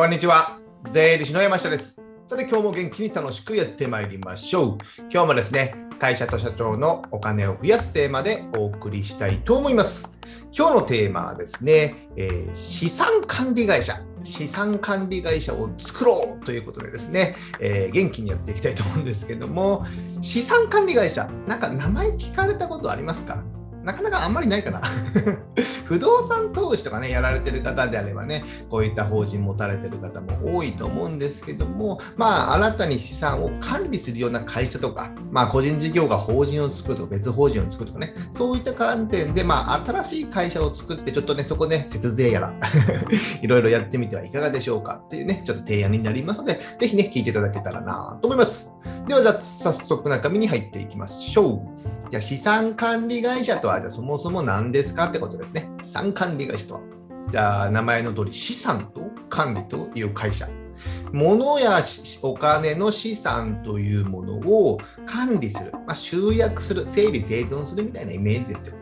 こんにちは。税理士の山下です。さて、今日も元気に楽しくやってまいりましょう。今日もですね、会社と社長のお金を増やすテーマでお送りしたいと思います。今日のテーマはですね、えー資産管理会社。資産管理会社を作ろうということでですね、えー元気にやっていきたいと思うんですけども、資産管理会社、なんか名前聞かれたことありますか？なかなかあんまりないかな。不動産投資とかね、やられてる方であればね、こういった法人持たれてる方も多いと思うんですけども、まあ、新たに資産を管理するような会社とか、まあ、個人事業が法人を作るとか、別法人を作るとかね、そういった観点で、まあ、新しい会社を作って、ちょっとね、そこね、節税やら、いろいろやってみてはいかがでしょうかっていうね、ちょっと提案になりますので、ぜひね、聞いていただけたらなと思います。では、じゃあ、早速中身に入っていきましょう。じゃあ資産管理会社とはじゃあそもそも何ですかってことですね。資産管理会社とは。じゃあ名前の通り資産と管理という会社。物やお金の資産というものを管理する、まあ、集約する、整理整頓するみたいなイメージですよ。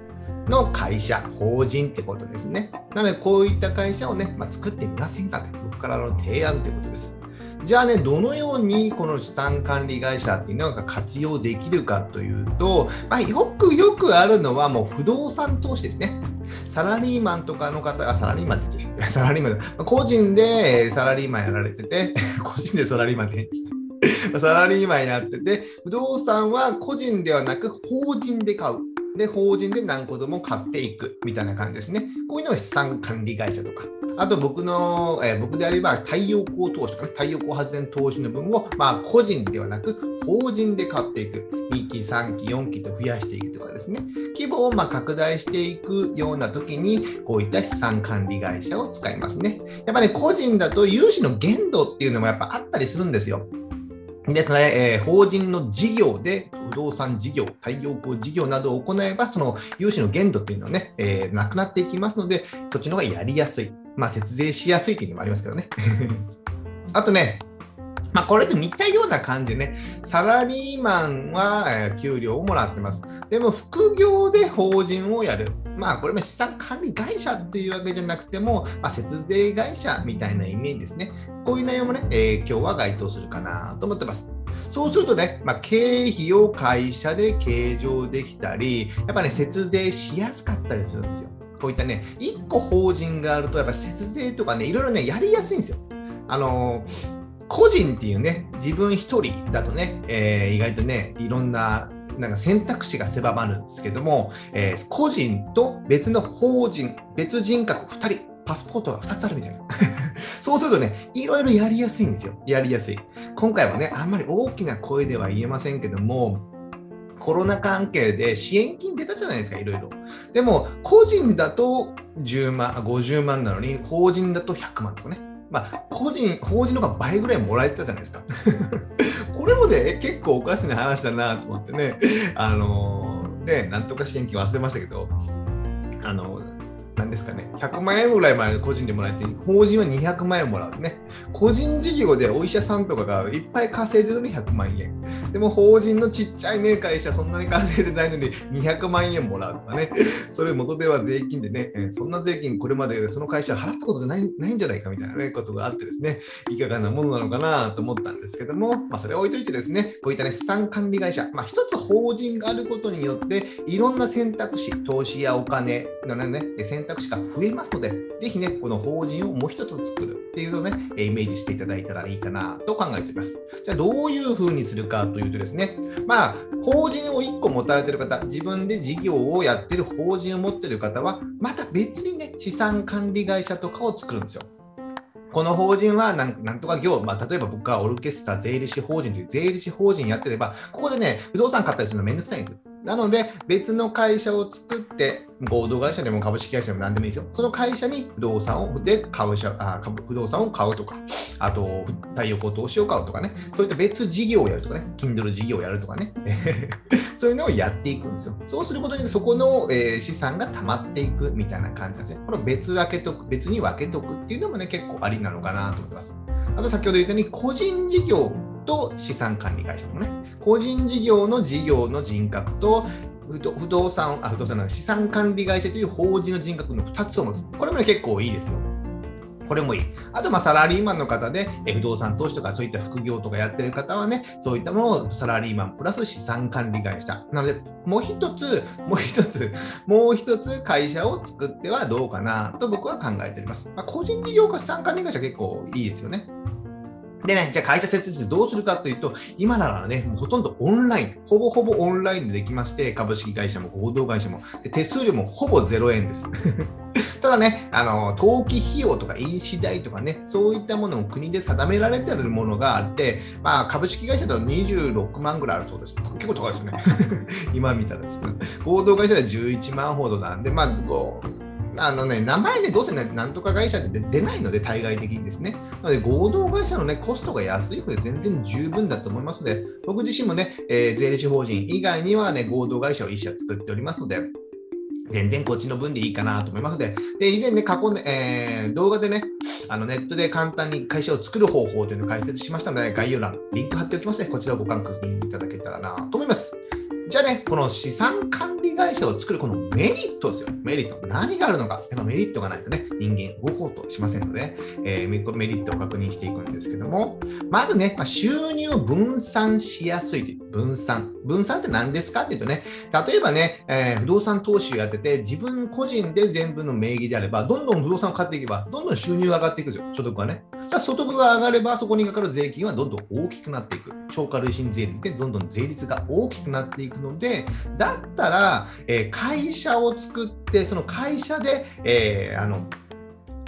の会社、法人ってことですね。なのでこういった会社をね、まあ、作ってみませんかと僕からの提案ということです。じゃあね、どのようにこの資産管理会社っていうのが活用できるかというと、まあ、よくよくあるのはもう不動産投資ですね。サラリーマンとかの方、あ、サラリーマンって言っちゃう サラリーマン、個人でサラリーマンやられてて、個人でサラリーマンって変ですねサラリーマンやってて、不動産は個人ではなく法人で買う。で、法人で何個でも買っていくみたいな感じですね。こういうのが資産管理会社とか。あと僕の、えー僕であれば太陽光投資とかね、太陽光発電投資の分を、まあ、個人ではなく法人で買っていく。2期、3期、4期と増やしていくとかですね。規模をま拡大していくような時に、こういった資産管理会社を使いますね。やっぱり、ね、個人だと融資の限度っていうのもやっぱあったりするんですよ。ですので、えー法人の事業で動産事業、太陽光事業などを行えば、その融資の限度っていうのはね、えーなくなっていきますので、そっちの方がやりやすい。まあ、節税しやすいっていうのもありますけどね。あとね、まあ、これと似たような感じでね、サラリーマンはえー給料をもらってます。でも、副業で法人をやる。まあ、これも資産管理会社っていうわけじゃなくても、まあ、節税会社みたいなイメージですね。こういう内容もね、えー今日は該当するかなと思ってます。そうするとね、まあ、経費を会社で計上できたり、やっぱね、節税しやすかったりするんですよ。こういったね、1個法人があると、やっぱ節税とかね、いろいろね、やりやすいんですよ。あの個人っていうね、自分一人だとね、えー意外とね、いろんななんか選択肢が狭まるんですけども、えー個人と別の法人、別人格2人、パスポートが2つあるみたいな。そうするとね、いろいろやりやすいんですよ。やりやすい。今回はね、あんまり大きな声では言えませんけども、コロナ関係で支援金出たじゃないですか、いろいろ。でも、個人だと10万、50万なのに、法人だと100万とかね。まあ、個人、法人の方が倍ぐらいもらえてたじゃないですか。これもね、結構おかしな話だなと思ってね、あのーね、なんとか支援金忘れましたけど、あのなんですかね、100万円ぐらいまで個人でもらえて、法人は200万円もらうね。個人事業でお医者さんとかがいっぱい稼いでるのに100万円。でも法人のちっちゃいね会社そんなに稼いでないのに200万円もらうとかね。それ元では税金でね、えそんな税金これまでその会社払ったことがないないんじゃないかみたいなね、ことがあってですね、いかがなものなのかなと思ったんですけども、まあそれは置いといてですね、こういったね、資産管理会社、まあ一つ法人があることによって、いろんな選択肢、投資やお金のね、選択肢が増えますので、ぜひね、この法人をもう一つ作るっていうのをね、イメージしていただいたらいいかなと考えております。じゃあどういうふうにするかというとですね、まあ、法人を1個持たれてる方、自分で事業をやってる法人を持ってる方は、また別にね、資産管理会社とかを作るんですよ。この法人はなんとか業、まあ、例えば僕がオルケスタ税理士法人という税理士法人やってれば、ここでね、不動産買ったりするのめんどくさいんです。なので、別の会社を作って、合同会社でも株式会社でも何でもいいですよ。その会社に不動産をで買う社あ株不動産を買うとか、あと太陽光投資を買うとかね、そういった別事業をやるとかね、Kindle 事業をやるとかね、そういうのをやっていくんですよ。そうすることによってそこの、え資産が溜まっていくみたいな感じなんですね。これを別分けとく、別に分けとくっていうのもね、結構ありなのかなと思ってます。あと先ほど言ったように、個人事業と資産管理会社もね、個人事業の事業の人格と、不動産、あ、不動産の資産管理会社という法人の人格の2つを持つ。これも、結構いいですよ。これもいい。あと、まあ、サラリーマンの方で、不動産投資とかそういった副業とかやってる方はね、そういったものをサラリーマンプラス資産管理会社。なので、もう一つ、もう一つ、もう一つ会社を作ってはどうかなと僕は考えております。まあ、個人事業家資産管理会社結構いいですよね。でね、じゃあ会社設立どうするかというと、今ならね、もうほとんどオンライン、ほぼほぼオンラインでできまして、株式会社も合同会社も、手数料もほぼ0円です。ただね、あの登記費用とか印紙代とかね、そういったものも国で定められてるものがあって、まあ、株式会社だと26万ぐらいあるそうです。結構高いですよね。今見たらですね。合同会社で11万ほどなんで、まあ、こうあのね、名前ね、どうせね、なんとか会社って出ないので、対外的にですね。なので、合同会社のね、コストが安いので、全然十分だと思いますので、僕自身もね、えー、税理士法人以外にはね、合同会社を1社作っておりますので、全然こっちの分でいいかなと思いますので、で以前ね、過去ね、えー、動画でね、あのネットで簡単に会社を作る方法というのを解説しましたので、概要欄、リンク貼っておきますね。こちらをご確認いただけたらなと思います。じゃあね、この資産管理会社を作るこのメリットですよ。メリット。何があるのか。やっぱメリットがないとね、人間動こうとしませんので、えー、メリットを確認していくんですけども、まずね、まあ、収入分散しやすいという。分散。分散って何ですかっていうとね、例えばね、えー、不動産投資をやってて、自分個人で全部の名義であれば、どんどん不動産を買っていけば、どんどん収入が上がっていくんですよ。所得がね。じゃ所得が上がれば、そこにかかる税金はどんどん大きくなっていく。超過累進税率でどんどん税率が大きくなっていくので、だったら、えー、会社を作って、その会社で、えー、あの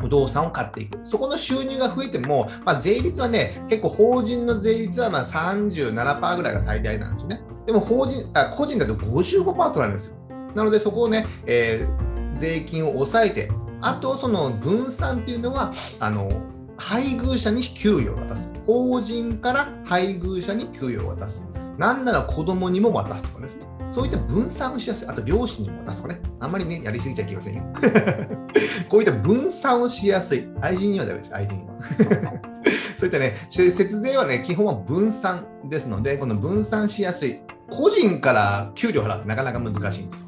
不動産を買っていく。そこの収入が増えても、まあ、税率はね、結構法人の税率はまあ37%ぐらいが最大なんですよね。でも法人あ個人だと55%取られるんですよ。なのでそこをね、えー、税金を抑えて、あとその分散っていうのは、あの配偶者に給与を渡す。法人から配偶者に給与を渡す。なんなら子供にも渡すとかですね。そういった分散をしやすい。あと両親にも渡すとかね。あんまりね、やりすぎちゃいけませんよ。こういった分散をしやすい。愛人にはダメです、愛人には。そういったね、節税はね、基本は分散ですので、この分散しやすい。個人から給料払ってなかなか難しいんですよ。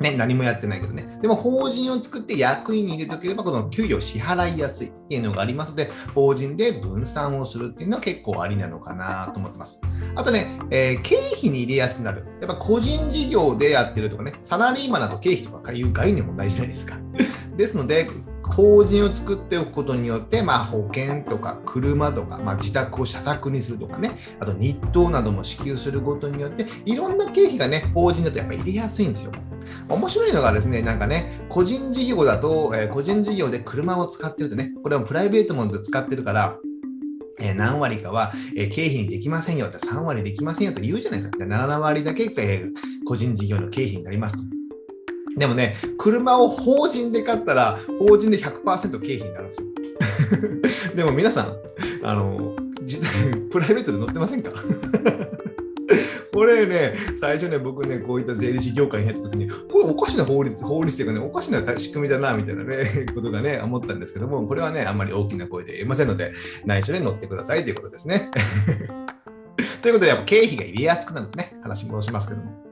ね、何もやってないけどね。でも法人を作って役員に入れておければ、この給与を支払いやすいっていうのがありますので、法人で分散をするっていうのは結構ありなのかなと思ってます。あとね、えー、経費に入れやすくなる。やっぱ個人事業でやってるとかね、サラリーマンだと経費とかいう概念も大事じゃないですか。ですので、法人を作っておくことによって、まあ、保険とか車とか、まあ、自宅を社宅にするとかね、あと日当なども支給することによって、いろんな経費がね、法人だとやっぱり入れやすいんですよ。面白いのがですね、なんかね、個人事業だと、えー、個人事業で車を使ってるとね、これはプライベートもので使ってるから、えー、何割かは、えー、経費にできませんよ、じゃ3割できませんよと言うじゃないですか。7割だけ、えー、個人事業の経費になりますと。でもね、車を法人で買ったら、法人で100%経費になるんですよ。でも皆さん、あの、プライベートで乗ってませんか？これね、最初ね、僕ね、こういった税理士業界に入った時に、これおかしな法律、法律っていうかね、おかしな仕組みだな、みたいなね、ことがね、思ったんですけども、これはね、あんまり大きな声で言えませんので、内緒で乗ってくださいということですね。ということで、やっぱ経費が入れやすくなるんですね。話戻しますけども。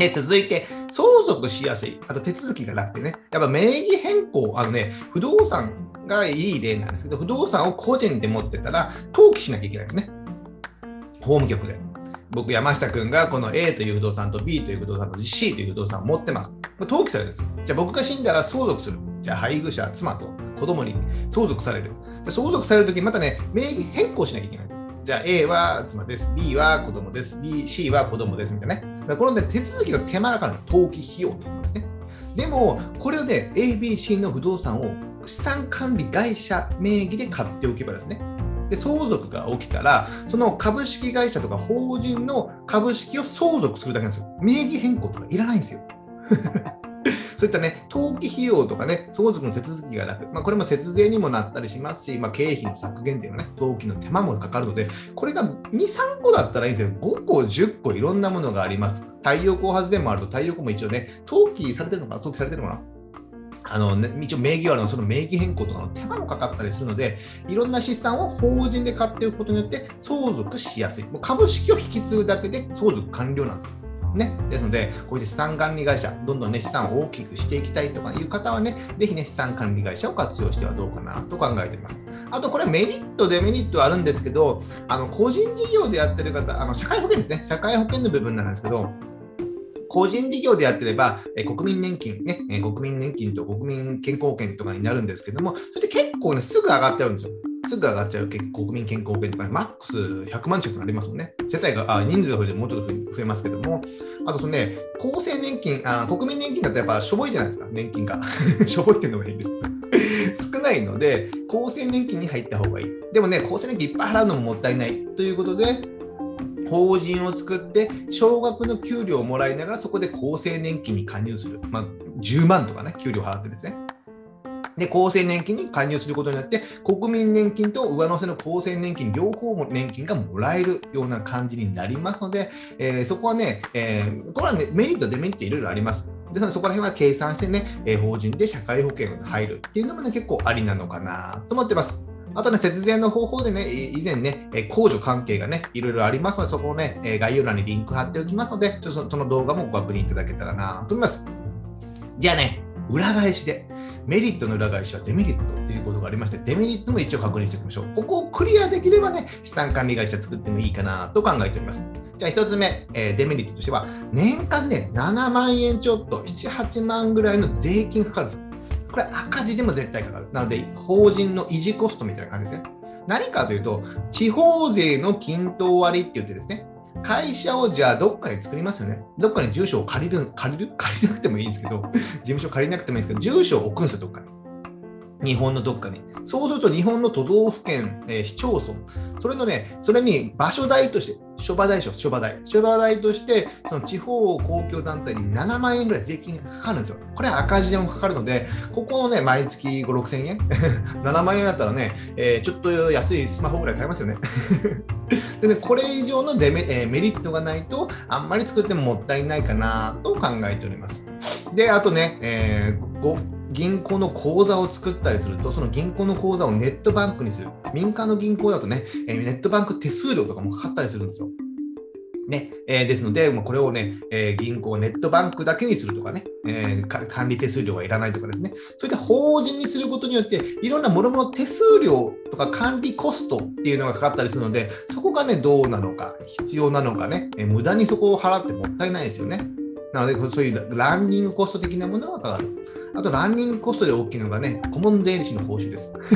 で、続いて、相続しやすい。あと手続きがなくてね。やっぱ名義変更、あのね、不動産がいい例なんですけど、不動産を個人で持ってたら、登記しなきゃいけないですね。法務局で。僕、山下君がこの A という不動産と B という不動産と C という不動産を持ってます。登記されるんですよ。じゃあ僕が死んだら相続する。じゃあ配偶者、妻と子供に相続される。じゃ相続されるとき、またね、名義変更しなきゃいけないんですよ。じゃあ A は妻です。B は子供です。B、C は子供です。みたいなね。だこの、ね、手続きの手間だから登記費用と言いますね。でも、これをね、ABC の不動産を資産管理会社名義で買っておけばですね、で相続が起きたら、その株式会社とか法人の株式を相続するだけなんですよ。名義変更とかいらないんですよ。そういったね、登記費用とかね、相続の手続きがなく、まあ、これも節税にもなったりしますし、まあ、経費の削減っていうのはね、登記の手間もかかるので、これが2、3個だったらいいんですよ。5個、10個いろんなものがあります。太陽光発電もあると、太陽光も一応ね、登記されてるのかな？登記されてるのかな？あの、ね、一応名義があるのその名義変更とかの手間もかかったりするので、いろんな資産を法人で買っておくことによって相続しやすい。もう株式を引き継ぐだけで相続完了なんですよ。ね、ですので、こういう資産管理会社、どんどんね、資産を大きくしていきたいとかいう方はね、ぜひね、資産管理会社を活用してはどうかなと考えています。あと、これメリット、デメリットあるんですけど、あの個人事業でやってる方、あの社会保険ですね、社会保険の部分なんですけど、個人事業でやってれば、え国民年金、ね、え国民年金と国民健康保険とかになるんですけども、それで結構ね、すぐ上がっちゃうんですよ。すぐ上がっちゃう国民健康保険とか、ね、マックス100万近くなりますもんね。世帯が、あ人数が増えてもうちょっと増えますけども、あとそのね、厚生年金、あ国民年金だとやっぱしょぼいじゃないですか、年金が。しょぼいっていうのがいいんですけど。少ないので、厚生年金に入った方がいい。でもね、厚生年金いっぱい払うのももったいないということで、法人を作って少額の給料をもらいながらそこで厚生年金に加入する、まあ、10万とかね給料払ってですねで厚生年金に加入することによって国民年金と上乗せの厚生年金両方も年金がもらえるような感じになりますので、えー、そこはね、えー、これは、ね、メリットデメリットいろいろありますですのでそこら辺は計算してね、えー、法人で社会保険が入るっていうのもね結構ありなのかなと思ってますあとね、節税の方法でね、以前ね、控除関係がね、いろいろありますので、そこをね、概要欄にリンク貼っておきますので、ちょっとその動画もご確認いただけたらなと思います。じゃあね、裏返しで、メリットの裏返しはデメリットっていうことがありまして、デメリットも一応確認しておきましょう。ここをクリアできればね、資産管理会社作ってもいいかなと考えております。じゃあ1つ目、えー、デメリットとしては、年間ね、7万円ちょっと、7、8万ぐらいの税金かかるんですよ。これ赤字でも絶対かかる。なので、法人の維持コストみたいな感じですね。何かというと、地方税の均等割って言ってですね、会社をじゃあどっかに作りますよね。どっかに住所を借りる、借りる？借りなくてもいいんですけど、事務所借りなくてもいいんですけど、住所を置くんですよ、どっかに。日本のどっかに。そうすると日本の都道府県、えー、市町村、それのね、それに場所代として、諸場代諸場代、諸場代として、その地方公共団体に7万円ぐらい税金がかかるんですよ。これは赤字でもかかるので、ここのね、毎月5、6千円 ?7 万円だったらね、えー、ちょっと安いスマホぐらい買えますよね。でね、これ以上のデメ、えー、メリットがないと、あんまり作ってももったいないかなと考えております。で、あとね、えー、銀行の口座を作ったりすると、その銀行の口座をネットバンクにする。民間の銀行だとね、えネットバンク手数料とかもかかったりするんですよ。ねえー、ですので、まこれをね、えー、銀行、ネットバンクだけにするとかね、えー、管理手数料がいらないとかですね、そういった法人にすることによって、いろんなもろもろ手数料とか管理コストっていうのがかかったりするので、そこがね、どうなのか、必要なのかね、え無駄にそこを払ってもったいないですよね。なので、そういうランニングコスト的なものがかかる。あと、ランニングコストで大きいのがね、顧問税理士の報酬です。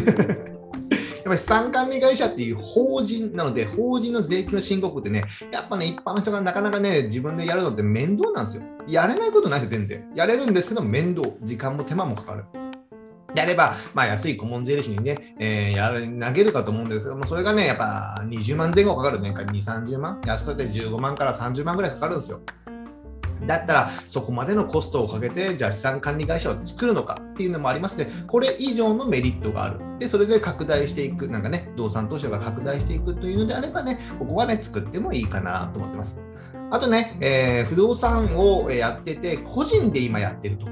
やっぱり資産管理会社っていう法人なので、法人の税金の申告ってね、やっぱね、一般の人がなかなかね、自分でやるのって面倒なんですよ。やれないことないですよ、全然。やれるんですけど、面倒、時間も手間もかかる。であれば、まあ、安い顧問税理士にね、えー、やる投げるかと思うんですけども、それがね、やっぱ20万前後かかる年間2、30万、安くて15万から30万ぐらいかかるんですよ。だったらそこまでのコストをかけてじゃあ資産管理会社を作るのかっていうのもありますのでこれ以上のメリットがある。でそれで拡大していく。なんかね動産投資が拡大していくというのであればねここはね作ってもいいかなと思ってます。あとね、えー、不動産をやってて個人で今やってると。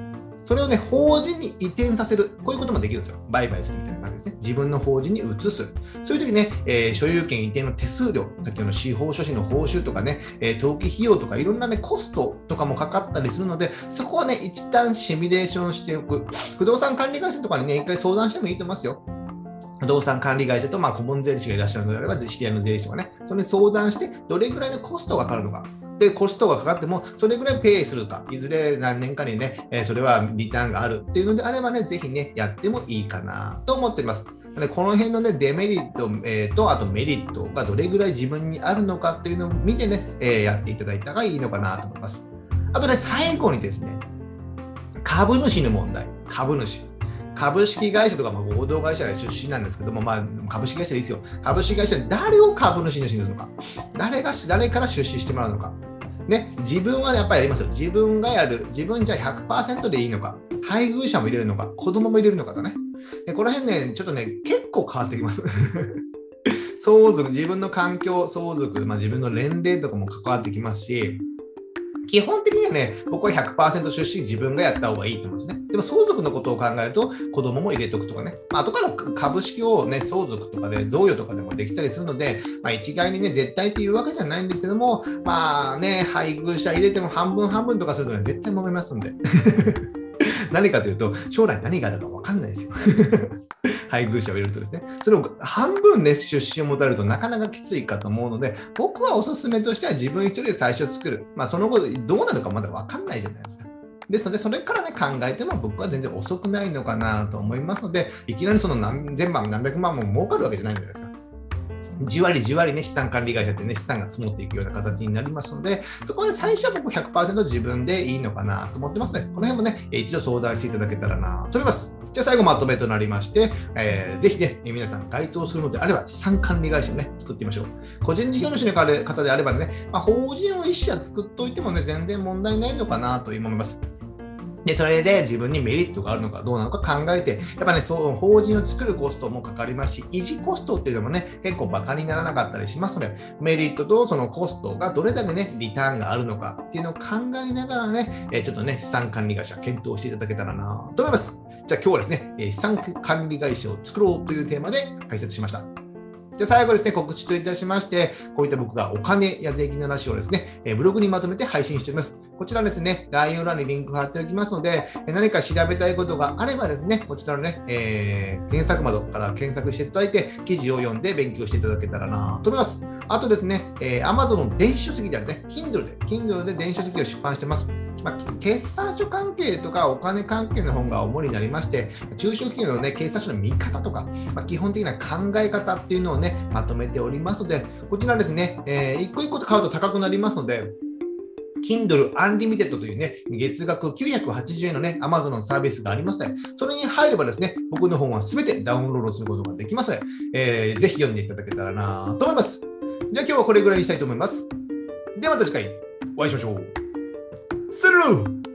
それをね、法人に移転させる。こういうこともできるんですよ。売買するみたいな感じですね。自分の法人に移す。そういう時ね、えー、所有権移転の手数料、先ほどの司法書士の報酬とかね、えー、登記費用とかいろんなね、コストとかもかかったりするので、そこはね、一旦シミュレーションしておく。不動産管理会社とかにね、一回相談してもいいと思いますよ。不動産管理会社とまあ顧問税理士がいらっしゃるのであれば、知り合いの税理士とかね、それに相談して、どれぐらいのコストがかかるのか。で、コストがかかっても、それぐらいペイするか、いずれ何年かにね、えそれはリターンがあるっていうのであればね、ぜひね、やってもいいかなと思っております。でこの辺のね、デメリット、えー、と、あとメリットがどれぐらい自分にあるのかっていうのを見てね、えー、やっていただいたらいいのかなと思います。あとね、最後にですね、株主の問題、株主。株式会社とか、まあ、合同会社出身なんですけども、まあ、株式会社でいいですよ。株式会社で誰を株主にするのか、誰が誰から出資してもらうのか、ね、自分はやっぱりやりますよ。自分がやる。自分じゃ100%でいいのか。配偶者も入れるのか。子供も入れるのかだね。でこの辺ね、ちょっとね、結構変わってきます。相続、自分の環境、相続、まあ、自分の年齢とかも関わってきますし、基本的にはね、僕は100%出資自分がやった方がいいと思うんですね。でも相続のことを考えると子供も入れとくとかね、まあ、後から株式をね、相続とかで贈与とかでもできたりするので、まあ、一概にね、絶対っていうわけじゃないんですけども、まあね、配偶者入れても半分半分とかするとね、絶対揉めますんで。何かというと、将来何があるか分かんないですよ。配偶者を入れるとですね、それを半分ね、出資を持たれるとなかなかきついかと思うので、僕はおすすめとしては自分一人で最初作る。まあ、その後どうなるかまだ分かんないじゃないですか。ですので、それからね、考えても僕は全然遅くないのかなと思いますので、いきなりその何千万、何百万も儲かるわけじゃないじゃないですか。じわりじわりね、資産管理会社ってね、資産が積もっていくような形になりますので、そこで最初は僕100%自分でいいのかなと思ってますね。この辺もね、一度相談していただけたらなと思います。じゃあ最後まとめとなりまして、えー、ぜひね、皆さん該当するのであれば、資産管理会社をね、作ってみましょう。個人事業主の方であればね、まあ、法人を一社作っておいてもね、全然問題ないのかなと思います。で、それで自分にメリットがあるのかどうなのか考えて、やっぱね、そう法人を作るコストもかかりますし、維持コストっていうのもね、結構バカにならなかったりしますので、メリットとそのコストがどれだけね、リターンがあるのかっていうのを考えながらね、えちょっとね、資産管理会社検討していただけたらなと思います。じゃあ今日はですね、資産管理会社を作ろうというテーマで解説しました。で最後ですね、告知といたしまして、こういった僕がお金や税金の話をですね、ブログにまとめて配信しております。こちらですね、概要欄にリンク貼っておきますので、何か調べたいことがあればですね、こちらのね、えー、検索窓から検索していただいて、記事を読んで勉強していただけたらなと思います。あとですね、えー、Amazon の電子書籍であるね、Kindle で、Kindle で電子書籍を出版してます。まあ、決算書関係とかお金関係の本が主になりまして、中小企業の、ね、決算書の見方とか、まあ、基本的な考え方っていうのをね、まとめておりますので、こちらですね、えー、一個一個買うと高くなりますので、Kindle Unlimited というね、月額980円のね、Amazon のサービスがありますので、それに入ればですね、僕の本は全てダウンロードすることができますので、えー、ぜひ読んでいただけたらなと思います。じゃあ今日はこれぐらいにしたいと思います。ではまた次回お会いしましょう。スルー